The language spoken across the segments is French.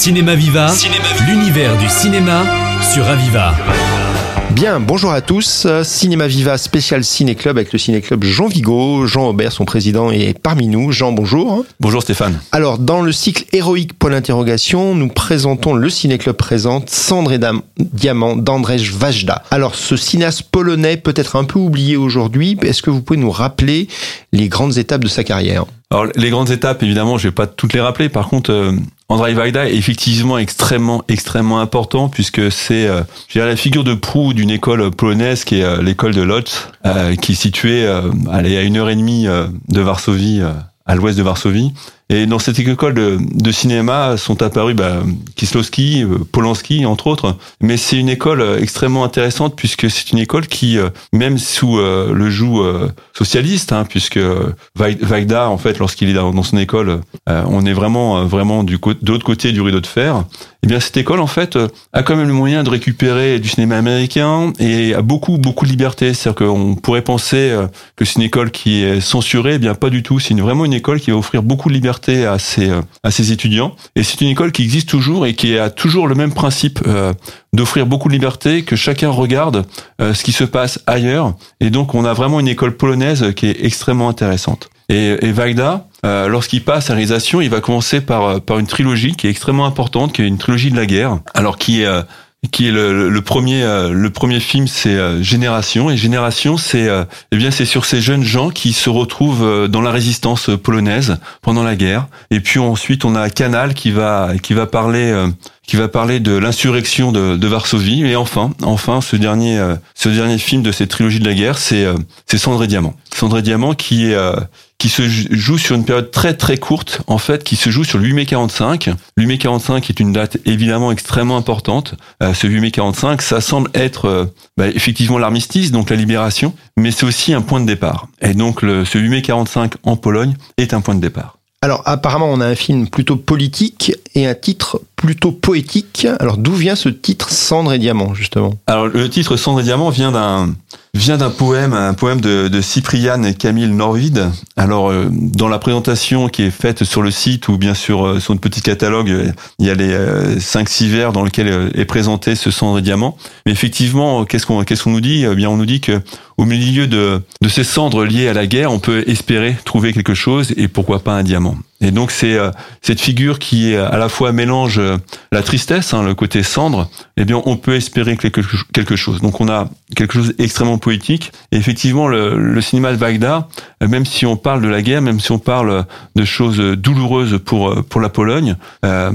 Cinéma Viva, l'univers du cinéma sur Aviva. Bien, bonjour à tous. Cinéma Viva spécial Ciné Club avec le Ciné Club Jean Vigo. Jean Aubert, son président, est parmi nous. Jean, bonjour. Bonjour Stéphane. Alors, dans le cycle héroïque pour l'interrogation, nous présentons le Ciné Club présente Cendre et Dame, Diamant d'Andrzej Wajda. Alors, ce cinéaste polonais peut être un peu oublié aujourd'hui. Est-ce que vous pouvez nous rappeler les grandes étapes de sa carrière? Alors les grandes étapes, évidemment, je vais pas toutes les rappeler. Par contre, euh, Andrzej Wajda est effectivement extrêmement, extrêmement important puisque c'est, euh, la figure de proue d'une école polonaise qui est euh, l'école de Lodz, euh, qui est située à une heure et demie de Varsovie, à l'ouest de Varsovie. Et dans cette école de, cinéma sont apparus bah, Kislowski, euh, Polanski, entre autres. Mais c'est une école euh, extrêmement intéressante puisque c'est une école qui, euh, même sous le joug socialiste, hein, puisque Vaida, en fait, lorsqu'il est dans, son école, on est vraiment, vraiment du de l'autre côté du rideau de fer. Eh bien, cette école, en fait, a quand même le moyen de récupérer du cinéma américain et a beaucoup, beaucoup de liberté. C'est-à-dire qu'on pourrait penser que c'est une école qui est censurée. Eh bien, pas du tout. C'est vraiment une école qui va offrir beaucoup de liberté à ses, euh, à ses étudiants. Et c'est une école qui existe toujours et qui a toujours le même principe euh, d'offrir beaucoup de liberté, que chacun regarde euh, ce qui se passe ailleurs. Et donc on a vraiment une école polonaise qui est extrêmement intéressante. Et, et Vajda, lorsqu'il passe à réalisation, il va commencer par, par une trilogie qui est extrêmement importante, qui est une trilogie de la guerre, alors qui est qui est le, le, premier euh, le premier film c'est euh, Génération. Et Génération c'est euh, eh bien c'est sur ces jeunes gens qui se retrouvent dans la résistance polonaise pendant la guerre. Et puis ensuite on a Canal qui va qui va parler qui va parler de l'insurrection de, de, Varsovie. Et enfin enfin ce dernier ce dernier film de cette trilogie de la guerre c'est c'est Diamant. Diamant qui est qui se joue sur une période très très courte, en fait, qui se joue sur le 8 mai 45. Le 8 mai 45 est une date évidemment extrêmement importante. Euh, ce 8 mai 45, ça semble être euh, bah, effectivement l'armistice, donc la libération, mais c'est aussi un point de départ. Et donc le, ce 8 mai 45 en Pologne est un point de départ. Alors apparemment on a un film plutôt politique et un titre plutôt poétique. Alors d'où vient ce titre Cendre et Diamant justement? Alors le titre Cendre et Diamant vient d'un vient d'un poème, un poème de, de et Camille Norvide. Alors euh, dans la présentation qui est faite sur le site ou bien sûr euh, sur notre petit catalogue, il y a les euh, cinq six vers dans lesquels est présenté ce Cendre et Diamant. Mais effectivement, qu'est-ce qu'on qu'est-ce qu'on nous dit? Eh Bien on nous dit que au milieu de, de ces cendres liées à la guerre, on peut espérer trouver quelque chose et pourquoi pas un diamant. Et donc c'est euh, cette figure qui à la fois mélange euh, la tristesse, hein, le côté cendre, eh bien on peut espérer quelque, quelque chose. Donc on a quelque chose d'extrêmement poétique. Et effectivement, le, le, cinéma de Bagdad, euh, même si on parle de la guerre, même si on parle de choses douloureuses pour pour la Pologne, euh,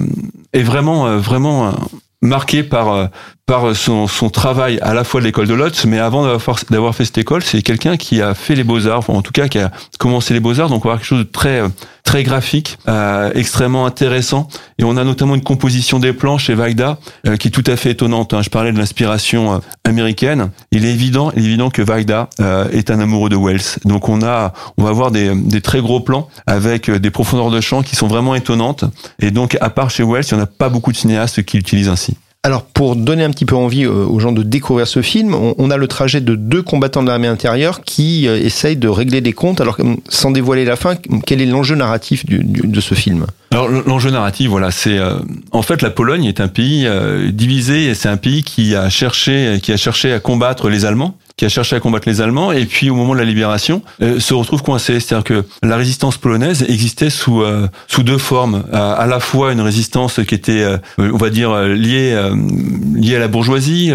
est vraiment vraiment marqué par par son, son travail à la fois de l'école de Lotz, mais avant d'avoir fait cette école, c'est quelqu'un qui a fait les beaux-arts, en tout cas qui a commencé les beaux-arts, donc on va quelque chose de très très graphique, euh, extrêmement intéressant. Et on a notamment une composition des plans chez Vajda euh, qui est tout à fait étonnante. Hein. Je parlais de l'inspiration euh, américaine. Il est évident, il est évident que Vajda euh, est un amoureux de Wells. Donc on a, on va avoir des, des très gros plans avec des profondeurs de champ qui sont vraiment étonnantes. Et donc à part chez Wells, il n'y en a pas beaucoup de cinéastes qui l'utilisent ainsi. Alors, pour donner un petit peu envie euh, aux gens de découvrir ce film, on, a le trajet de deux combattants de l'armée intérieure qui euh, essayent de régler des comptes. Alors, sans dévoiler la fin, quel est l'enjeu narratif de ce film? Alors l'enjeu narratif, voilà, c'est euh, en fait la Pologne est un pays divisé et c'est un pays qui a cherché, qui a cherché à combattre les Allemands qui a cherché à combattre les Allemands et puis au moment de la libération euh, se retrouve coincé. C'est-à-dire que la résistance polonaise existait sous euh, sous deux formes. à la fois une résistance qui était, euh, on va dire, liée liée à la bourgeoisie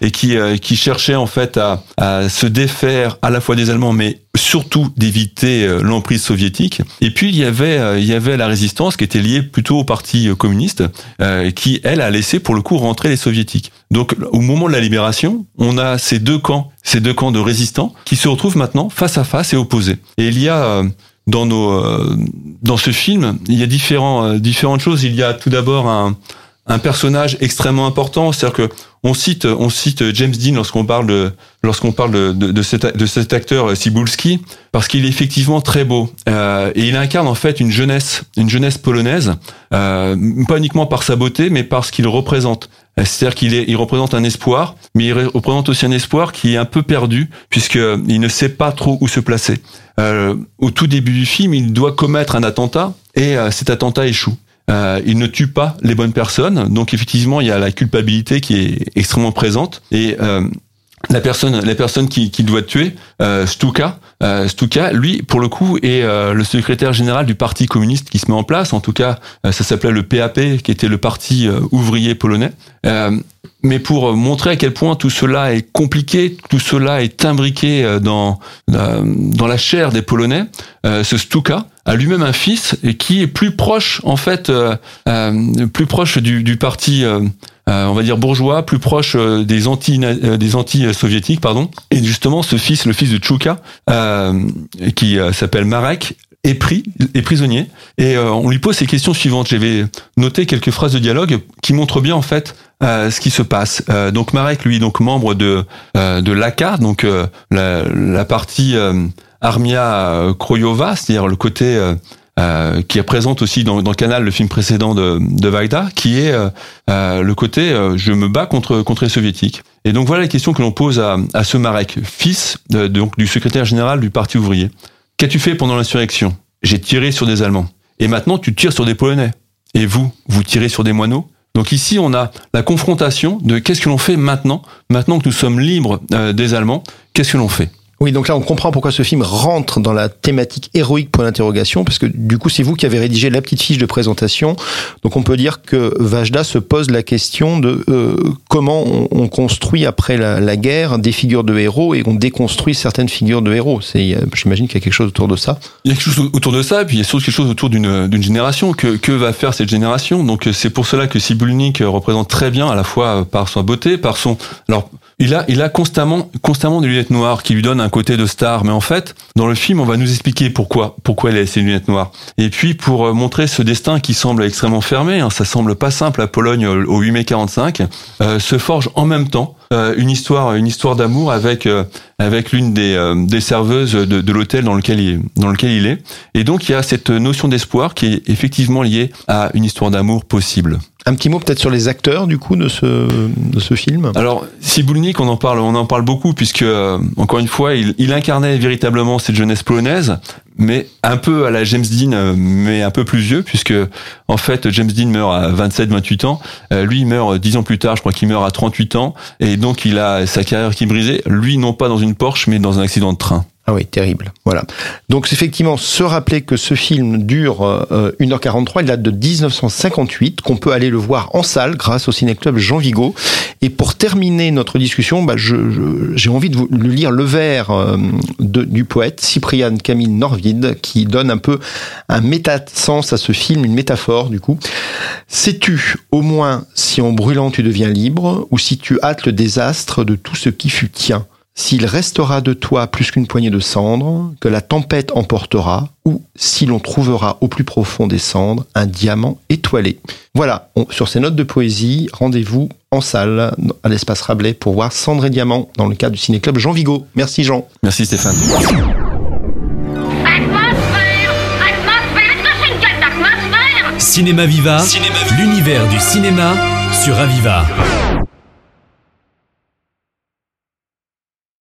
et qui qui cherchait en fait à, à se défaire à la fois des Allemands mais surtout d'éviter l'emprise soviétique. Et puis il y avait il y avait la résistance qui était liée plutôt au parti communiste qui elle a laissé pour le coup rentrer les soviétiques. Donc au moment de la libération, on a ces deux camps ces deux camps de résistants qui se retrouvent maintenant face à face et opposés. Et il y a euh, dans nos euh, dans ce film, il y a différents euh, différentes choses. Il y a tout d'abord un un personnage extrêmement important, c'est-à-dire que on cite on cite James Dean lorsqu'on parle de lorsqu'on parle de, de, de, cet, acteur Cibulski parce qu'il est effectivement très beau euh, et il incarne en fait une jeunesse une jeunesse polonaise euh, pas uniquement par sa beauté mais par ce qu'il représente c'est-à-dire qu'il il représente un espoir, mais il représente aussi un espoir qui est un peu perdu puisque il ne sait pas trop où se placer. Euh, au tout début du film, il doit commettre un attentat et euh, cet attentat échoue. euh, il ne tue pas les bonnes personnes. Donc effectivement, il y a la culpabilité qui est extrêmement présente. Et euh, la personne, la personne qui, qui doit tuer, euh, Stuka, euh, Stuka, lui, pour le coup, est euh, le secrétaire général du parti communiste qui se met en place. En tout cas, euh, ça s'appelait le PAP, qui était le parti euh, ouvrier polonais. Euh, mais pour montrer à quel point tout cela est compliqué, tout cela est imbriqué dans dans la chair des Polonais, ce Stuka a lui-même un fils et qui est plus proche, en fait, plus proche du, parti euh, on va dire bourgeois, plus proche euh, des anti euh, des anti soviétiques pardon. Et justement, ce fils, le fils de Tchouka, qui s'appelle Marek, est pris, est prisonnier, et on lui pose ces questions suivantes. J'avais noté quelques phrases de dialogue qui montrent bien en fait ce qui se passe. donc Marek, lui, donc membre de de l'AKA, donc la, la, partie Armia Kroyova, c'est-à-dire le côté euh, qui est présente aussi dans, dans, le canal, le film précédent de, de qui est euh, euh le côté euh, je me bats contre contre les soviétiques. Et donc voilà la question que l'on pose à, à ce Marek, fils donc du secrétaire général du Parti ouvrier. Qu'as-tu fait pendant l'insurrection? J'ai tiré sur des Allemands. Et maintenant tu tires sur des Polonais. Et vous, vous tirez sur des moineaux? Donc ici, on a la confrontation de qu'est-ce que l'on fait maintenant, maintenant que nous sommes libres des Allemands, qu'est-ce que l'on fait? Oui, donc là on comprend pourquoi ce film rentre dans la thématique héroïque pour l'interrogation, parce que du coup c'est vous qui avez rédigé la petite fiche de présentation. Donc on peut dire que Vajda se pose la question de euh, comment on, construit après la, guerre des figures de héros et on déconstruit certaines figures de héros. C'est, j'imagine qu'il y a quelque chose autour de ça. Il y a quelque chose autour de ça, et puis il y a surtout quelque chose autour d'une, génération. Que, que va faire cette génération? Donc c'est pour cela que Sibulnik représente très bien, à la fois par sa beauté, par son... il a, il a constamment, constamment des lunettes noires qui lui donnent un côté de star. Mais en fait, dans le film, on va nous expliquer pourquoi, pourquoi elle a ces lunettes noires. Et puis, pour euh, montrer ce destin qui semble extrêmement fermé, hein, ça semble pas simple à Pologne au 8 mai 45, euh, se forge en même temps euh, une histoire, une histoire d'amour avec euh, avec l'une des, des serveuses de, de l'hôtel dans lequel il dans lequel il est. Et donc il y a cette notion d'espoir qui est effectivement liée à une histoire d'amour possible. Un petit mot peut-être sur les acteurs du coup de ce de ce film. Alors Sibulnik, on en parle, on en parle beaucoup puisque euh, encore une fois, il, il, incarnait véritablement cette jeunesse polonaise, mais un peu à la James Dean, euh, mais un peu plus vieux puisque en fait James Dean meurt à 27-28 ans, euh, lui il meurt 10 ans plus tard, je crois qu'il meurt à 38 ans, et donc il a sa carrière qui est brisée. Lui non pas dans une Porsche, mais dans un accident de train. Ah oui, terrible. Voilà. Donc effectivement, se rappeler que ce film dure euh, 1h43, il date de 1958, qu'on peut aller le voir en salle grâce au ciné-club Jean Vigo. Et pour terminer notre discussion, bah, j'ai je, envie de vous lire le vers euh, de, du poète Cyprian Camille Norvide, qui donne un peu un méta-sens à ce film, une métaphore du coup. Sais-tu au moins si en brûlant tu deviens libre, ou si tu hâtes le désastre de tout ce qui fut tien? S'il restera de toi plus qu'une poignée de cendres, que la tempête emportera, ou si l'on trouvera au plus profond des cendres un diamant étoilé. Voilà, sur ces notes de poésie, rendez-vous en salle à l'espace Rabelais pour voir Cendre et Diamant dans le cadre du Ciné-Club Jean Vigo. Merci Jean. Merci Stéphane. Cinéma Viva, l'univers du cinéma sur Aviva.